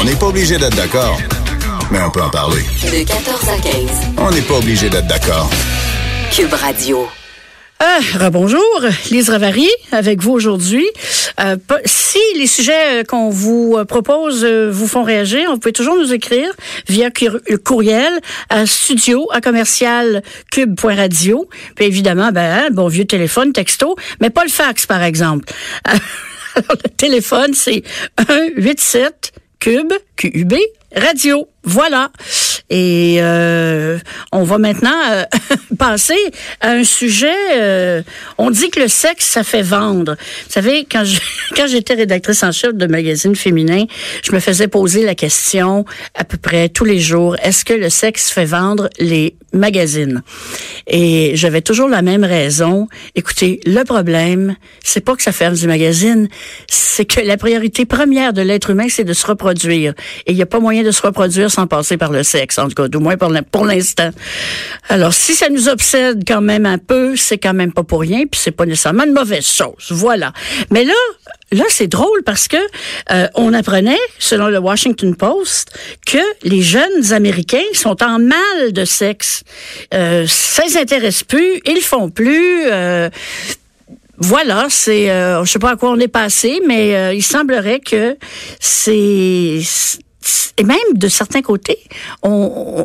On n'est pas obligé d'être d'accord, mais on peut en parler. De 14 à 15. On n'est pas obligé d'être d'accord. Cube Radio. Ah, bonjour, Lise Ravary avec vous aujourd'hui. Euh, si les sujets euh, qu'on vous euh, propose euh, vous font réagir, vous pouvez toujours nous écrire via euh, courriel à studio à commercial cube.radio. Puis évidemment, ben, hein, bon vieux téléphone, texto, mais pas le fax par exemple. Alors le téléphone c'est 187 cube QUB radio. Voilà. Et euh, on va maintenant euh, passer à un sujet. euh, on dit que le sexe, ça fait vendre. Vous savez, quand je, quand j'étais rédactrice en chef de magazine féminin, je me faisais poser la question à peu près tous les jours est-ce que le sexe fait vendre les magazines? Et j'avais toujours la même raison. Écoutez, le problème, c'est pas que ça ferme du magazine, c'est que la priorité première de l'être humain, c'est de se reproduire. Et il n'y a pas moyen de se reproduire sans passer par le sexe, en tout cas, du moins pour l'in- pour l'instant. Alors, si ça nous obsède quand même un peu, c'est quand même pas pour rien, puis c'est pas nécessairement une mauvaise chose. Voilà. Mais là, là, c'est drôle parce que euh, on apprenait, selon le Washington Post, que les jeunes Américains sont en mal de sexe. Euh, ça les intéresse plus, ils font plus. euh, voilà, c'est, euh, je sais pas à quoi on est passé, mais euh, il semblerait que c'est et même de certains côtés, on,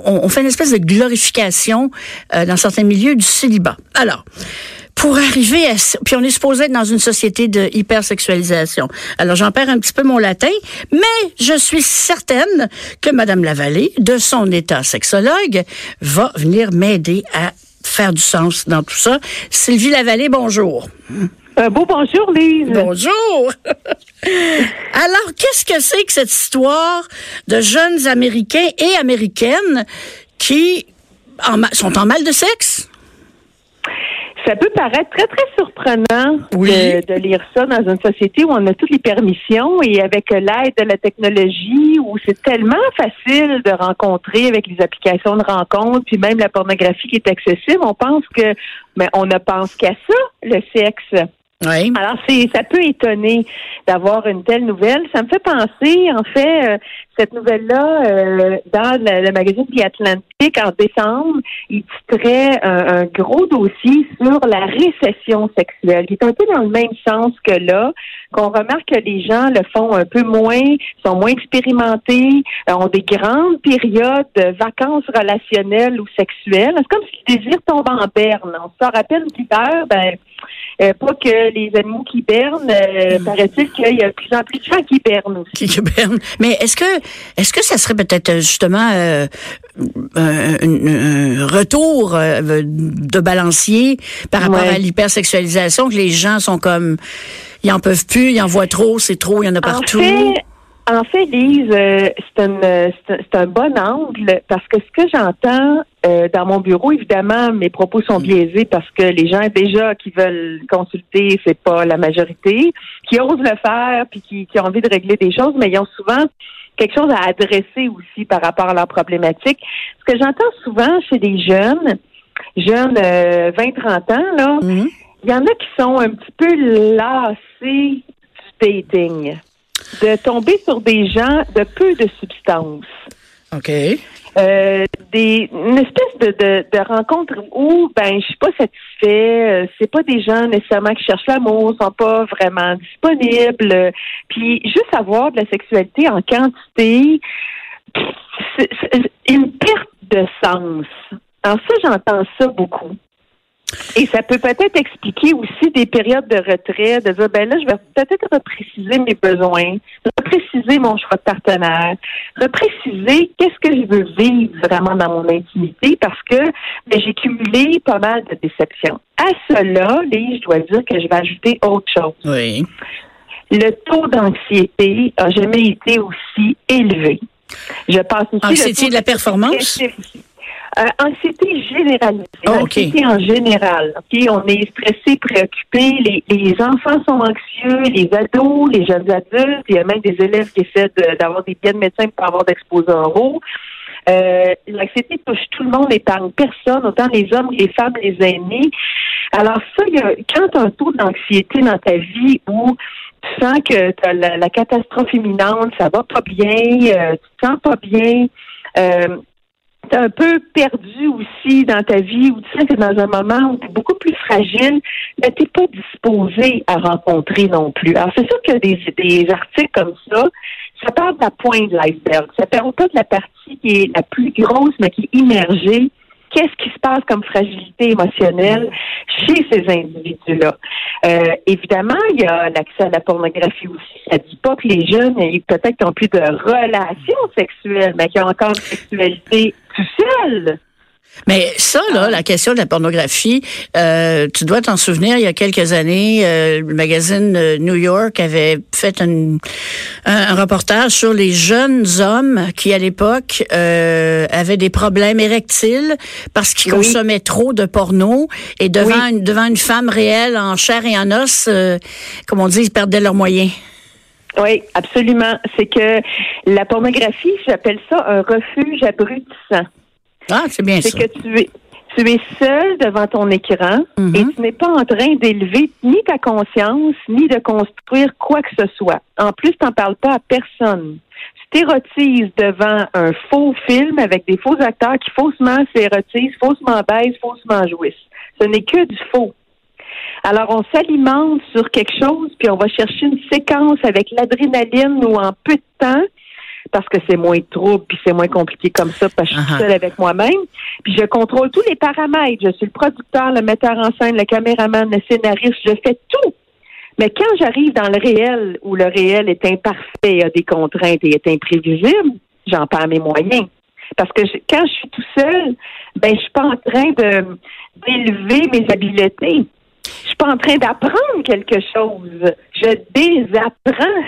on, on fait une espèce de glorification euh, dans certains milieux du célibat. Alors, pour arriver à puis on est supposé être dans une société de hypersexualisation. Alors j'en perds un petit peu mon latin, mais je suis certaine que Madame Lavallée, de son état sexologue, va venir m'aider à faire du sens dans tout ça. Sylvie Lavallée, bonjour. Un beau bonjour, Lise. Bonjour. Alors, qu'est-ce que c'est que cette histoire de jeunes Américains et Américaines qui en sont en mal de sexe? Ça peut paraître très, très surprenant Oui. de, de lire ça dans une société où on a toutes les permissions et avec l'aide de la technologie, où c'est tellement facile de rencontrer avec les applications de rencontre, puis même la pornographie qui est accessible. On pense que, mais on ne pense qu'à ça, le sexe. Oui. Alors, c'est, ça peut étonner d'avoir une telle nouvelle. Ça me fait penser, en fait, euh, cette nouvelle-là, euh, dans le, magazine The Atlantic, en décembre, il titrait un, un gros dossier sur la récession sexuelle, qui est un peu dans le même sens que là, qu'on remarque que les gens le font un peu moins, sont moins expérimentés, euh, ont des grandes périodes de vacances relationnelles ou sexuelles. C'est comme si le désir tombe en berne. On se rappelle l'hiver, ben, euh, pas que les animaux qui bernent, euh, paraît-il qu'il y a de plus en plus de gens qui bernent aussi. Qui-. Mais est-ce que est-ce que ça serait peut-être euh, justement euh, un, un- un retour euh, de balancier par rapport Ouais. à l'hypersexualisation que les gens sont comme ils en peuvent plus, ils en voient trop, c'est trop, il y en a partout? En fait, en fait, Lise, euh, c'est un, euh, c'est un- un bon angle parce que ce que j'entends euh, dans mon bureau, évidemment, mes propos sont biaisés parce que les gens déjà qui veulent consulter, c'est pas la majorité, qui osent le faire puis qui, qui ont envie de régler des choses, mais ils ont souvent quelque chose à adresser aussi par rapport à leur problématique. Ce que j'entends souvent chez des jeunes, jeunes euh, 20-30 ans, là, Mhm. il y en a qui sont un petit peu lassés du dating, de tomber sur des gens de peu de substance. OK. Euh, des, une espèce de, de, de rencontre où ben je suis pas satisfait, euh, c'est pas des gens nécessairement qui cherchent l'amour, sont pas vraiment disponibles, euh, puis juste avoir de la sexualité en quantité, c'est une perte de sens. Alors ça, j'entends ça beaucoup. Et ça peut peut-être expliquer aussi des périodes de retrait, de dire, ben là, je vais peut-être repréciser mes besoins, repréciser mon choix de partenaire, repréciser qu'est-ce que je veux vivre vraiment dans mon intimité parce que ben, j'ai cumulé pas mal de déceptions. À cela, je dois dire que je vais ajouter autre chose. Oui. Le taux d'anxiété a jamais été aussi élevé. Je pense aussi Anxiété le taux de la performance? Euh, anxiété généralisée. Oh, OK. Anxiété en général. OK, On est stressé, préoccupé. Les, les enfants sont anxieux, les ados, les jeunes adultes. Il y a même des élèves qui essaient de- d'avoir des billets de médecin pour avoir d'exposés oraux. Euh, L'anxiété touche tout le monde, épargne personne, autant les hommes, les femmes, les aînés. Alors ça, il y a, quand tu as un taux d'anxiété dans ta vie où tu sens que t'as la, la catastrophe imminente, ça va pas bien, euh, tu te sens pas bien. Euh, t'es un peu perdu aussi dans ta vie ou tu sens que dans un moment où tu es beaucoup plus fragile, mais t'es pas disposé à rencontrer non plus. Alors c'est sûr que des, des articles comme ça, ça parle de la pointe de l'iceberg. Ça parle pas de la partie qui est la plus grosse, mais qui est immergée qu'est-ce qui se passe comme fragilité émotionnelle chez ces individus-là? Euh, évidemment, il y a l'accès à la pornographie aussi. Ça dit pas que les jeunes, peut-être ont plus de relations sexuelles, mais qui ont encore une sexualité Mais ça, là, la question de la pornographie, euh, tu dois t'en souvenir, il y a quelques années, euh, le magazine euh, New York avait fait un, un, reportage sur les jeunes hommes qui, à l'époque, euh, avaient des problèmes érectiles parce qu'ils Oui. consommaient trop de porno et devant, une, devant une femme réelle en chair et en os, euh, comme on dit, ils perdaient leurs moyens. Oui, absolument. C'est que la pornographie, j'appelle ça un refuge abrutissant. Ah, c'est bien C'est ça. que tu es, tu es seul devant ton écran Mhm. et tu n'es pas en train d'élever ni ta conscience, ni de construire quoi que ce soit. En plus, tu n'en parles pas à personne. Tu t'érotises devant un faux film avec des faux acteurs qui faussement s'érotisent, faussement baisent, faussement jouissent. Ce n'est que du faux. Alors, on s'alimente sur quelque chose, puis on va chercher une séquence avec l'adrénaline ou en peu de temps, parce que c'est moins de trouble, puis c'est moins compliqué comme ça, parce que je suis Uh-huh. seule avec moi-même. Puis je contrôle tous les paramètres. Je suis le producteur, le metteur en scène, le caméraman, le scénariste, je fais tout. Mais quand j'arrive dans le réel, où le réel est imparfait, a des contraintes et est imprévisible, j'en perds mes moyens. Parce que je- quand je suis tout seul, ben je suis pas en train de d'élever mes habiletés. Je suis pas en train d'apprendre quelque chose. Je désapprends.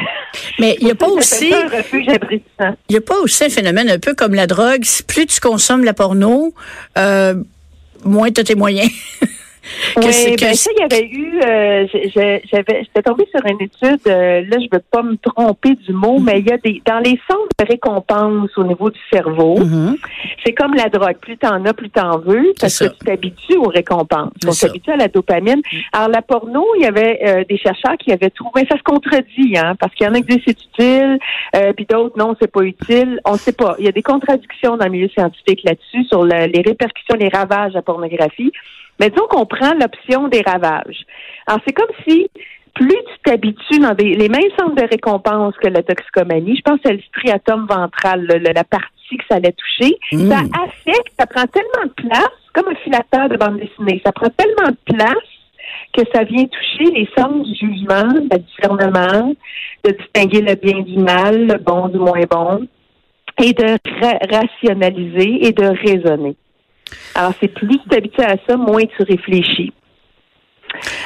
Mais il y a pas aussi... Il n'y a pas aussi un phénomène un peu comme la drogue. Plus tu consommes la porno, euh, moins tu as tes moyens. Oui, ben ça, il y avait eu, euh, j'avais, j'étais tombée sur une étude, euh, là, je veux pas me tromper du mot, mais il y a des, dans les centres de récompense au niveau du cerveau, Mhm. c'est comme la drogue. Plus t'en as, plus t'en veux, parce C'est que ça. tu t'habitues aux récompenses. C'est On ça. s'habitue à la dopamine. Alors, la porno, il y avait euh, des chercheurs qui avaient trouvé, ça se contredit, hein, parce qu'il y en a qui disent c'est utile, euh, puis d'autres, non, c'est pas utile. On sait pas. Il y a des contradictions dans le milieu scientifique là-dessus sur le- les répercussions, les ravages de la pornographie. Mais disons qu'on prend l'option des ravages. Alors, c'est comme si plus tu t'habitues dans des, les mêmes centres de récompense que la toxicomanie, je pense que c'est le striatum ventral, le- le- la partie que ça allait toucher, Mm. ça affecte, ça prend tellement de place, comme un filateur de bande dessinée, ça prend tellement de place que ça vient toucher les sens du jugement, du discernement, de distinguer le bien du mal, le bon du moins bon, et de ra- rationaliser et de raisonner. Alors, c'est plus tu t'habitues à ça, moins tu réfléchis.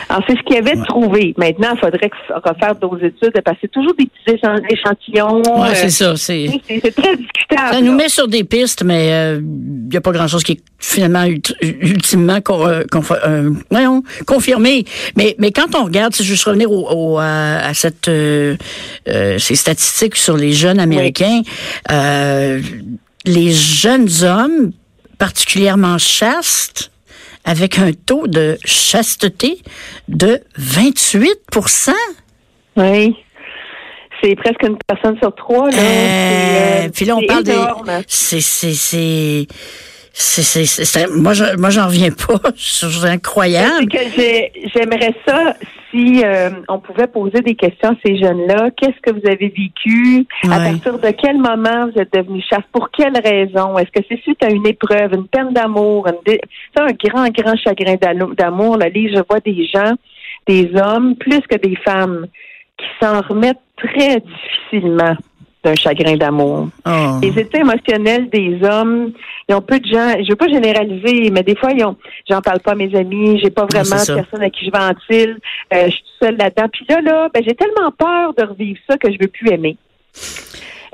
Alors, c'est ce qu'il y avait trouvé. Maintenant, il faudrait que- refaire d'autres études parce que c'est toujours des petits échan- échantillons. Ouais, euh, c'est ça. C'est, très discutable. ça nous met sur des pistes, mais il n'y a pas grand-chose qui est finalement ult- ultimement con- euh, euh, voyons, confirmé. Mais, mais quand on regarde, si je veux juste revenir au, au- à, à cette, euh, euh, ces statistiques sur les jeunes Américains, euh, les jeunes hommes, particulièrement chastes, avec un taux de chasteté de 28% Oui. C'est presque une personne sur trois. Là. Euh, euh, puis là, on parle des. énorme. C'est, c'est, c'est. C'est, c'est, c'est- c'est- moi, je, moi, j'en reviens pas. C'est incroyable. C'est que j'ai- j'aimerais ça si euh, on pouvait poser des questions à ces jeunes-là. Qu'est-ce que vous avez vécu? À partir de quel moment vous êtes devenu chasse? Pour quelle raison? Est-ce que c'est suite à une épreuve, une peine d'amour, une c'est un grand, grand chagrin d'amour? Là, je vois des gens, des hommes, plus que des femmes, qui s'en remettent très difficilement d'un chagrin d'amour. Oh. Les états émotionnels des hommes, ils ont peu de gens, je veux pas généraliser, mais des fois, ils ont, j'en parle pas à mes amis, j'ai pas vraiment c'est ça. de personne à qui je ventile, euh, je suis seule là-dedans. Puis là, là, ben, j'ai tellement peur de revivre ça que je veux plus aimer.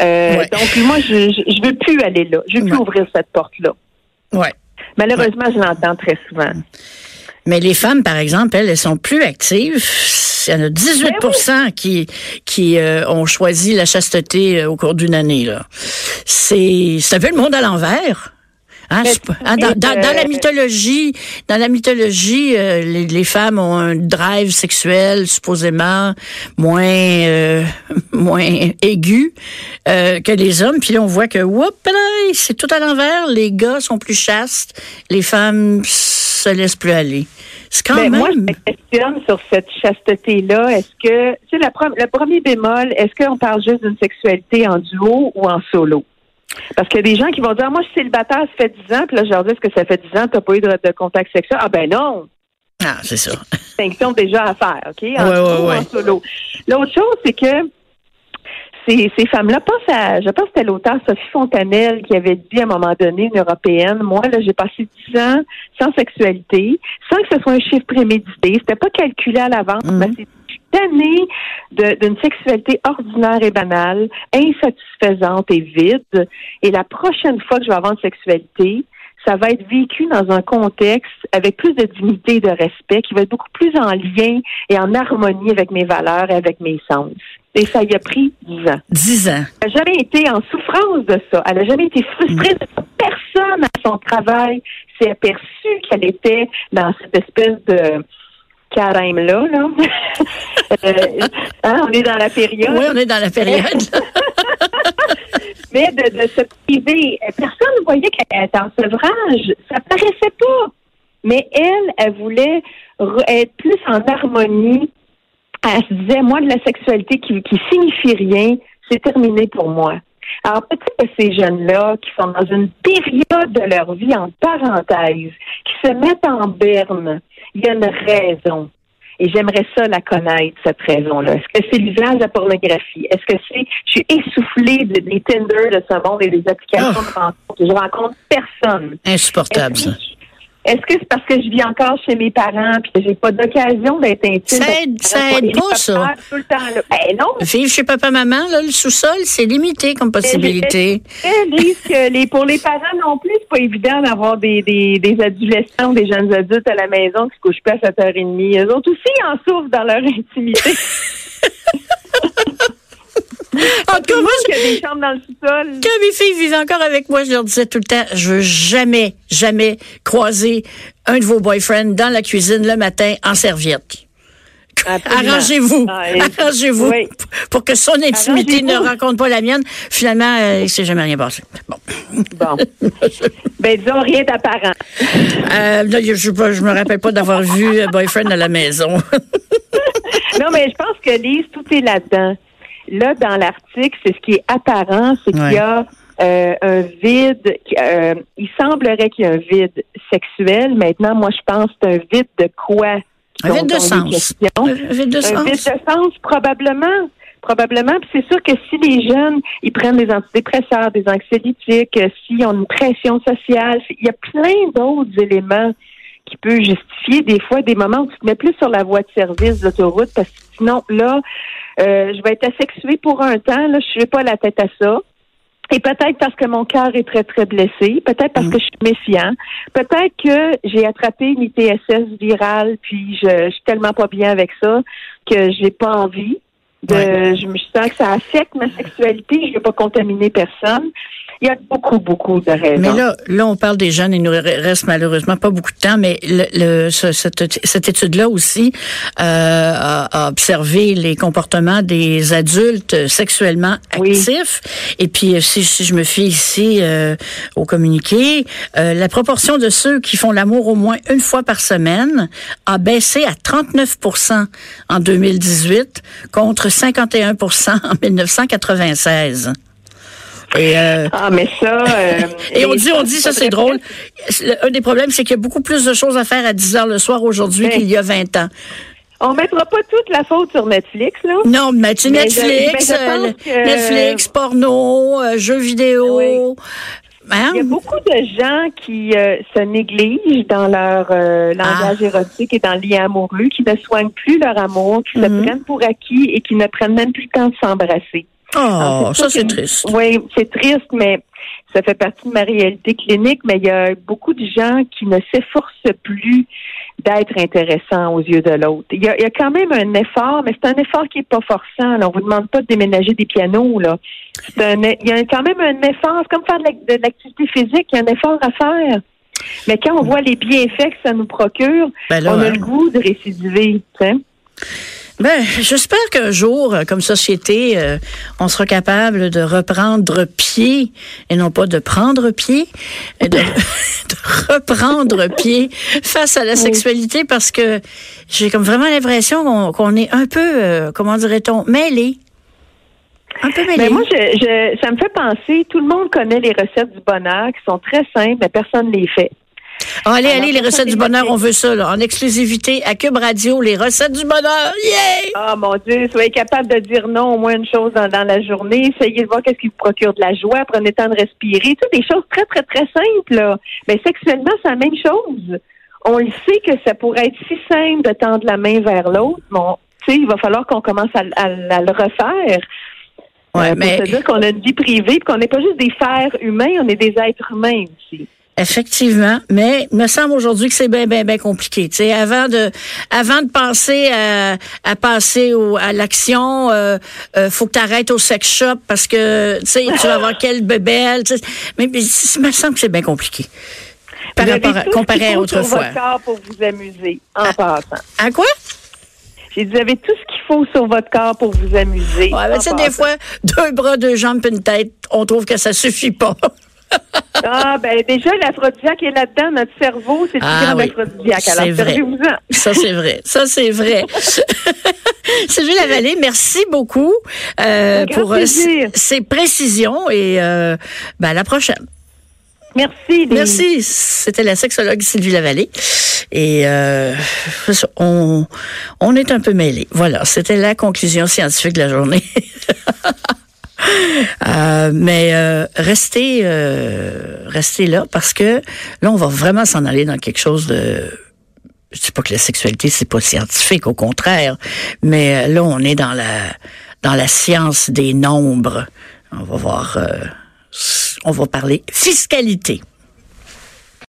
Euh, Ouais. Donc, moi, je, je, je veux plus aller là. Je veux plus ouvrir cette porte-là. Ouais. Malheureusement, je l'entends très souvent. Mais les femmes, par exemple, elles, elles sont plus actives. Il y en a 18 Ben qui, qui euh, ont choisi la chasteté euh, au cours d'une année. Là. C'est, un peu le monde à l'envers. Hein, pas- hein, dans, dans- dans la euh, mythologie, dans la mythologie, euh, les, les femmes ont un drive sexuel supposément moins euh, moins aigu euh, que les hommes. Puis là, on voit que, whoop, c'est tout à l'envers. Les gars sont plus chastes, les femmes se laissent plus aller. C'est quand Ben, même. moi, je me questionne sur cette chasteté-là. Est-ce que, tu sais, la le premier bémol, est-ce qu'on parle juste d'une sexualité en duo ou en solo? Parce qu'il y a des gens qui vont dire, moi, je suis célibataire, ça fait 10 ans, puis là, je leur dis, est-ce que ça fait 10 ans que tu n'as pas eu de, de contact sexuel? Ah, ben non! Ah, c'est ça. distinction déjà à faire, OK? En Ouais, ouais, ou ouais. en solo. L'autre chose, c'est que ces, ces femmes-là, pense à, je pense que c'était l'auteur Sophie Fontanelle qui avait dit à un moment donné, une européenne, moi, là, j'ai passé 10 ans sans sexualité, sans que ce soit un chiffre prémédité, c'était pas calculé à l'avance, Mhm. mais c'est année d'une sexualité ordinaire et banale, insatisfaisante et vide. Et la prochaine fois que je vais avoir une sexualité, ça va être vécu dans un contexte avec plus de dignité et de respect, qui va être beaucoup plus en lien et en harmonie avec mes valeurs et avec mes sens. Et ça y a pris 10 ans. Dix ans. Elle n'a jamais été en souffrance de ça. Elle n'a jamais été frustrée de ça. Personne à son travail s'est aperçu qu'elle était dans cette espèce de carême-là. Là. Euh, hein, on est dans la période. Oui, on est dans la période. Mais de, de se priver, personne ne voyait qu'elle était en sevrage. Ça paraissait pas. Mais elle, elle voulait re- être plus en harmonie. Elle se disait, moi, de la sexualité qui, qui signifie rien, c'est terminé pour moi. Alors peut-être que ces jeunes-là qui sont dans une période de leur vie en parenthèse, qui se mettent en berne, il y a une raison. Et j'aimerais ça la connaître, cette raison-là. Est-ce que c'est l'usage de la pornographie? Est-ce que c'est, je suis essoufflée de- des Tinder de ce monde et des applications de rencontre. Je rencontre personne. Insupportable, ça. Est-ce que c'est parce que je vis encore chez mes parents puis que j'ai pas d'occasion d'être intime? Ça aide- ça aide pas, ça. Tout le temps, là. Ben non. Vivre chez papa-maman, là, le sous-sol, c'est limité comme possibilité. Que les, pour les parents non plus, c'est pas évident d'avoir des, des, des adolescents des jeunes adultes à la maison qui se couchent pas à 7h30. Eux autres aussi en souffrent dans leur intimité. En tout cas, moi, Il y a des chambres dans le sous-sol. quand mes filles vivaient encore avec moi, je leur disais tout le temps, je veux jamais, jamais croiser un de vos boyfriends dans la cuisine le matin en serviette. Arrangez-vous, Ah, arrangez-vous Oui. pour que son intimité ne rencontre pas la mienne. Finalement, euh, il s'est jamais rien passé. Bon. Bon. ben, disons rien d'apparent. Euh, je, je, je me rappelle pas d'avoir vu un boyfriend à la maison. Non, mais je pense que Lise, tout est là-dedans. Là, dans l'article, c'est ce qui est apparent, c'est qu'il y a euh, un vide. euh, il semblerait qu'il y ait un vide sexuel. Maintenant, moi, je pense que c'est un vide de quoi? Un vide de sens. Un vide de un sens. vide de sens, probablement. Probablement. Puis c'est sûr que si les jeunes, ils prennent des antidépresseurs, des anxiolytiques, euh, s'ils ont une pression sociale, il y a plein d'autres éléments qui peuvent justifier des fois des moments où tu te mets plus sur la voie de service de l'autoroute parce que sinon, là, euh, je vais être asexuée pour un temps, là, je ne pas la tête à ça. Et peut-être parce que mon cœur est très, très blessé, peut-être parce que je suis méfiant, peut-être que j'ai attrapé une ITSS virale, puis je, je suis tellement pas bien avec ça que j'ai pas envie de Ouais. je me sens que ça affecte ma sexualité, je veux pas contaminer personne. Il y a beaucoup, beaucoup de raisons. Mais là, là, on parle des jeunes, il nous reste malheureusement pas beaucoup de temps, mais le, le- ce- cette, cette étude-là aussi euh, a, a observé les comportements des adultes sexuellement Oui. actifs. Et puis, euh, si, si je me fie ici euh, au communiqué, euh, la proportion de ceux qui font l'amour au moins une fois par semaine a baissé à 39% en 2018 contre 51% en 1996. Et euh, Ah, mais ça. euh, et on dit, on dit, ça c'est drôle. Le- Un des problèmes, c'est qu'il y a beaucoup plus de choses à faire à 10 heures le soir aujourd'hui Oui. qu'il y a 20 ans. On mettra pas toute la faute sur Netflix, là. Non, mais tu je- Netflix, mais je euh, que- Netflix, porno, jeux vidéo. Oui. Hein? Il y a beaucoup de gens qui se négligent dans leur langage Ah. érotique et dans le lien amoureux, qui ne soignent plus leur amour, qui Mhm. se prennent pour acquis et qui ne prennent même plus le temps de s'embrasser. Oh, ça c'est triste. Oui, c'est triste, mais ça fait partie de ma réalité clinique, mais il y a beaucoup de gens qui ne s'efforcent plus d'être intéressant aux yeux de l'autre. Il y, a, il y a quand même un effort, mais c'est un effort qui est pas forçant. Là. On vous demande pas de déménager des pianos. Là. Un, il y a quand même un effort. C'est comme faire de l'ac- de l'activité physique. Il y a un effort à faire. Mais quand on voit les bienfaits que ça nous procure, Ben là, on a hein. le goût de récidiver. tu sais. Ben, j'espère qu'un jour, euh, comme société, euh, on sera capable de reprendre pied, et non pas de prendre pied, de, de reprendre pied face à la sexualité, parce que j'ai comme vraiment l'impression qu'on qu'on est un peu, euh, comment dirait-on, mêlé. Un peu mêlé. Mais moi, je, je, ça me fait penser, tout le monde connaît les recettes du bonheur qui sont très simples, mais personne ne les fait. Ah, allez, Alors, allez, les recettes du bonheur, on veut ça, là, en exclusivité à Cube Radio, les recettes du bonheur. Yeah! Ah mon Dieu, soyez capable de dire non au moins une chose dans, dans la journée. Essayez de voir qu'est-ce qui vous procure de la joie. Prenez le temps de respirer. Toutes des choses très, très, très simples. Là. Mais sexuellement, c'est la même chose. On le sait que ça pourrait être si simple de tendre la main vers l'autre. Bon, tu sais, il va falloir qu'on commence à, à- à le refaire. Ouais, Euh, mais- Pour se dire qu'on a une vie privée, qu'on n'est pas juste des fers humains, on est des êtres humains aussi. Effectivement, mais il me semble aujourd'hui que c'est bien, bien, bien compliqué. Tu sais, avant de, avant de penser à, à passer au, à l'action, euh, euh, faut que tu arrêtes au sex shop parce que, tu vas avoir quelle bébelle. Mais, mais il me semble que c'est bien compliqué. Par Vous avez rapport à- tout ce qu'il comparé à faut sur autrefois. votre corps pour vous amuser, en passant. À quoi? J'ai dit, vous avez tout ce qu'il faut sur votre corps pour vous amuser. Ouais, mais en tu sais, des fois, deux bras, deux jambes, une tête, on trouve que ça suffit pas. Ah, ben déjà, l'aphrodisiaque est là-dedans. Notre cerveau, c'est Ah du oui, aphrodisiaque. Alors, servez-vous-en. Ça, c'est vrai. Ça, c'est vrai. Sylvie Lavallée, merci beaucoup euh, pour euh, ces précisions et euh, ben, à la prochaine. Merci. les- Merci. C'était la sexologue Sylvie Lavallée. Et euh, on, on est un peu mêlés. Voilà, c'était la conclusion scientifique de la journée. Euh, mais euh, restez, euh, restez là parce que là, on va vraiment s'en aller dans quelque chose de. Je dis pas que la sexualité c'est pas scientifique, au contraire, mais euh, là, on est dans la dans la science des nombres. On va voir. euh, on va parler fiscalité.